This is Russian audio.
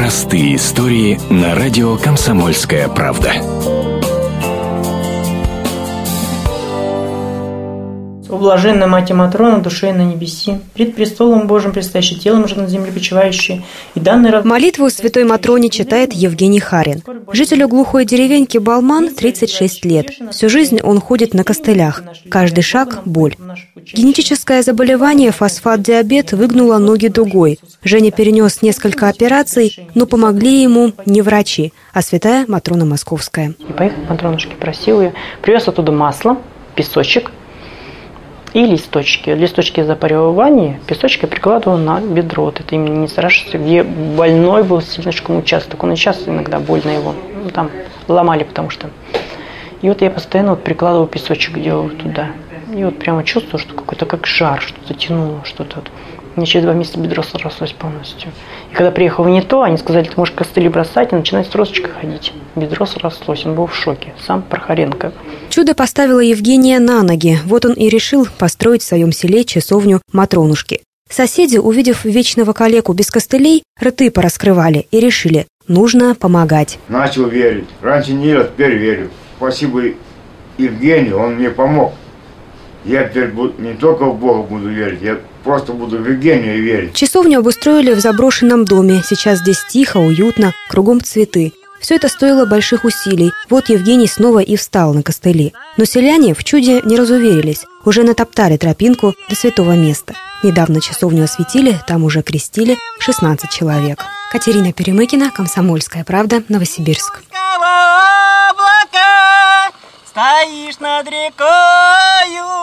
Простые истории на радио «Комсомольская правда». О блаженная Мать Матрона, душе на небеси, пред престолом Божьим предстоящий телом же на земле почивающий, и данный рав... Молитву святой Матроне читает Евгений Харин. Жителю глухой деревеньки Балман 36 лет. Всю жизнь он ходит на костылях. Каждый шаг – боль. Генетическое заболевание фосфат-диабет выгнуло ноги дугой. Женя перенес несколько операций, но помогли ему не врачи, а святая Матрона Московская. И поехал к Матронушке, просил ее, привез оттуда масло, песочек, и листочки. Листочки ванне, песочки прикладывал на бедро. Вот это именно не страшится, где больной был слишком участок. Он и сейчас иногда больно его. Ну, там ломали, потому что. И вот я постоянно вот прикладывал песочек, делал туда. И вот прямо чувствую, что какой-то как жар, что-то тянуло, что-то вот. Мне через два месяца бедро срослось полностью. И когда приехал в не то, они сказали, ты можешь костыли бросать и начинать с тросочкой ходить. Бедро срослось, он был в шоке. Сам Прохоренко. Чудо поставило Евгения на ноги. Вот он и решил построить в своем селе часовню Матронушки. Соседи, увидев вечного калеку без костылей, рты пораскрывали и решили, нужно помогать. Начал верить. Раньше не верил, теперь верю. Спасибо Евгению, он мне помог. Я теперь буду, не только в Бога буду верить, я просто буду в Евгения верить. Часовню обустроили в заброшенном доме. Сейчас здесь тихо, уютно, кругом цветы. Все это стоило больших усилий. Вот Евгений снова и встал на костыли. Но селяне в чуде не разуверились. Уже натоптали тропинку до святого места. Недавно часовню осветили, там уже крестили 16 человек. Катерина Перемыкина, Комсомольская правда, Новосибирск. Стоишь над рекою